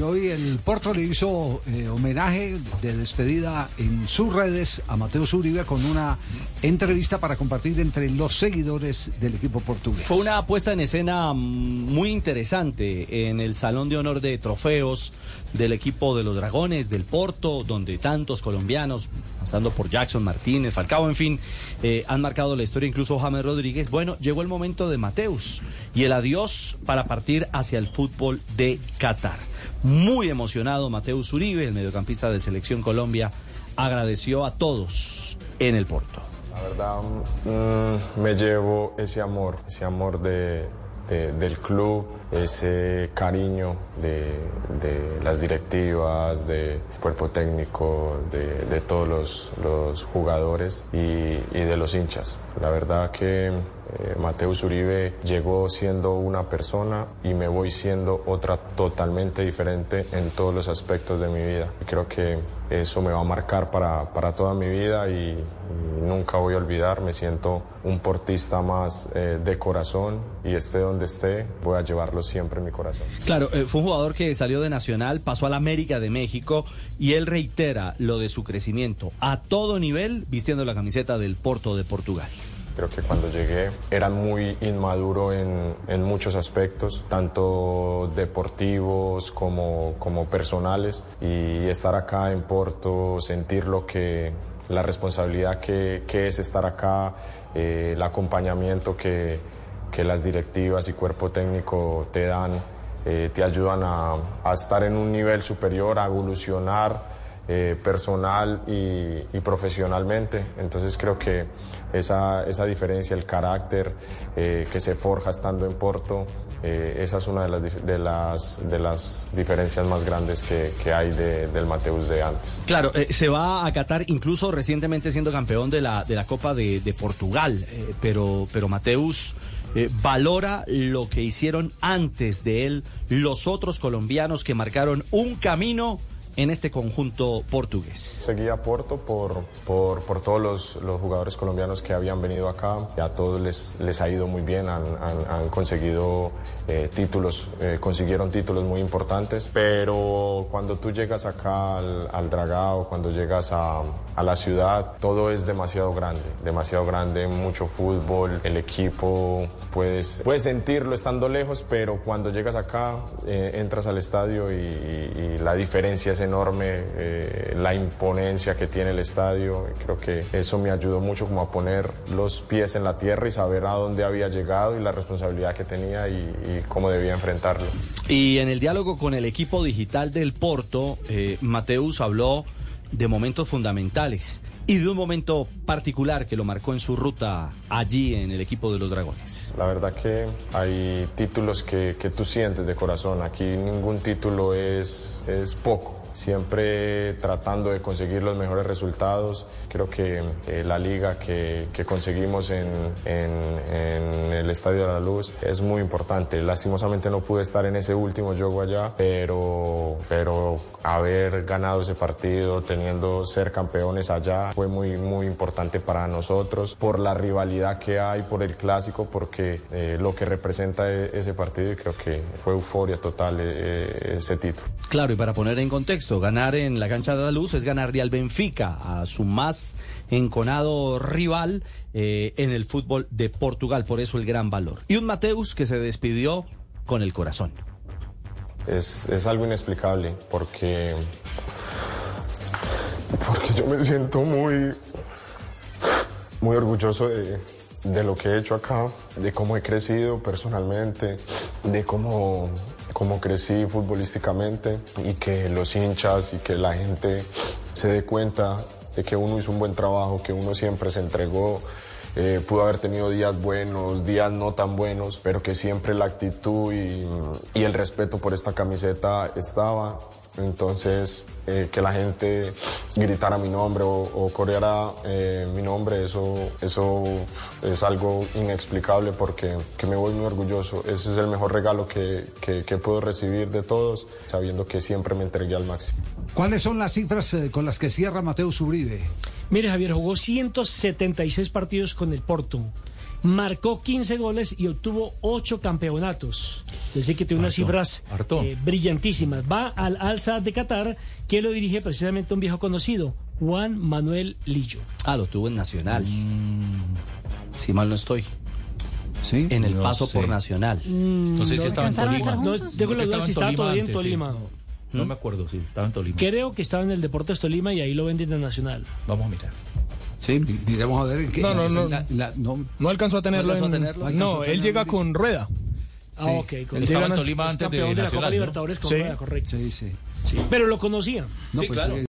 Y hoy el Porto le hizo eh, homenaje de despedida en sus redes a Mateo Uribe con una entrevista para compartir entre los seguidores del equipo portugués. Fue una puesta en escena mm, muy interesante en el Salón de Honor de Trofeos del equipo de los Dragones del Porto, donde tantos colombianos, pasando por Jackson Martínez, Falcao, en fin, eh, han marcado la historia, incluso James Rodríguez. Bueno, llegó el momento de Mateus y el adiós para partir hacia el fútbol de Qatar. Muy emocionado Mateus Uribe, el mediocampista de Selección Colombia, agradeció a todos en el Porto. La verdad, mm, me llevo ese amor, ese amor de, del club, ese cariño de, las directivas, del cuerpo técnico, de, todos los, jugadores y, y, de los hinchas. La verdad que eh, Mateus Uribe llegó siendo una persona y me voy siendo otra totalmente diferente en todos los aspectos de mi vida. creo que eso me va a marcar para, para toda mi vida y, nunca voy a olvidar, me siento un portista más eh, de corazón y esté donde esté, voy a llevarlo siempre en mi corazón. Claro, eh, fue un jugador que salió de Nacional, pasó a la América de México y él reitera lo de su crecimiento a todo nivel vistiendo la camiseta del Porto de Portugal. Creo que cuando llegué era muy inmaduro en, en, muchos aspectos, tanto deportivos como, como personales. Y estar acá en Porto, sentir lo que, la responsabilidad que, es estar acá, eh, el acompañamiento que, las directivas y cuerpo técnico te dan, eh, te ayudan a, estar en un nivel superior, a evolucionar eh, personal y, profesionalmente. Entonces creo que esa, esa diferencia, el carácter que se forja estando en Porto, eh, esa es una de las, de las, de las diferencias más grandes que, hay del Mateus de antes. Claro, eh, se va a Qatar incluso recientemente siendo campeón de la, de la Copa de, Portugal, eh, pero, pero Mateus valora lo que hicieron antes de él los otros colombianos que marcaron un camino en este conjunto portugués? Seguía Porto por, por, por todos los, los, jugadores colombianos que habían venido acá. A todos les, les ha ido muy bien, han, han, conseguido eh, títulos, eh, consiguieron títulos muy importantes. Pero cuando tú llegas acá al, al Dragao, cuando llegas a, a, la ciudad, todo es demasiado grande, demasiado grande, mucho fútbol, el equipo, puedes, puedes sentirlo estando lejos, pero cuando llegas acá, eh, entras al estadio y, y la diferencia es enorme eh, la imponencia que tiene el estadio. Creo que eso me ayudó mucho como a poner los pies en la tierra y saber a dónde había llegado y la responsabilidad que tenía y, cómo debía enfrentarlo. Y en el diálogo con el equipo digital del Porto, eh, Mateus habló de momentos fundamentales y de un momento particular que lo marcó en su ruta allí en el equipo de los Dragones. La verdad que hay títulos que, que tú sientes de corazón. Aquí ningún título es, es poco siempre tratando de conseguir los mejores resultados. Creo que eh, la liga que, conseguimos en, el Estadio de la Luz es muy importante. Lastimosamente no pude estar en ese último juego allá, pero, pero haber ganado ese partido, teniendo ser campeones allá, fue muy, muy importante para nosotros por la rivalidad que hay, por el clásico, porque eh, lo que representa e, ese partido y creo que fue euforia total eh, ese título. Claro, y para poner en contexto, ganar en la cancha de la luz es ganar al Benfica, a su más enconado rival eh, en el fútbol de Portugal, por eso el gran valor. Y un Mateus que se despidió con el corazón. Es, algo inexplicable porque, porque yo me siento muy, muy orgulloso de, de lo que he hecho acá, de cómo he crecido personalmente, de cómo cómo crecí futbolísticamente y que los hinchas y que la gente se dé cuenta de que uno hizo un buen trabajo, que uno siempre se entregó. Eh, pudo haber tenido días buenos, días no tan buenos, pero que siempre la actitud y, y el respeto por esta camiseta estaba entonces, eh, que la gente gritara mi nombre o, coreara eh, mi nombre, eso, eso es algo inexplicable porque que me voy muy orgulloso. Ese es el mejor regalo que, que, puedo recibir de todos, sabiendo que siempre me entregué al máximo. ¿Cuáles son las cifras eh, con las que cierra Mateo Uribe? Mire, Javier, jugó 176 partidos con el Porto marcó 15 goles y obtuvo 8 campeonatos. Es decir, que tiene unas Harto, cifras harto. eh, brillantísimas. Va al Al Sadd de Qatar, que lo dirige precisamente un viejo conocido, Juan Manuel Lillo. Ah, lo tuvo en Nacional. Si mal no estoy. ¿Sí? En el No paso sé. por Nacional. No sé si estaba en ¿Alcanzaron a Tolima. No, tengo la duda si estaba todavía en sí. Tolima. No me acuerdo, sí, estaba en Tolima. Creo que estaba en el Deportes Tolima y ahí lo venden en Nacional. Vamos a mirar. Sí, mi- miremos a ver qué. No, no, no. la- la- no, No alcanzó a tenerlo. alcanzó a en- tenerlo? Alcanzó a No, él tenerlo, llega con rueda. Ah, Sí. ok. con- Él estaba en Tolima antes de de la Copa Nacional, ¿no? Libertadores con Sí. rueda, correcto. sí, sí. Pero lo conocía. No, Sí, pues, claro. eh,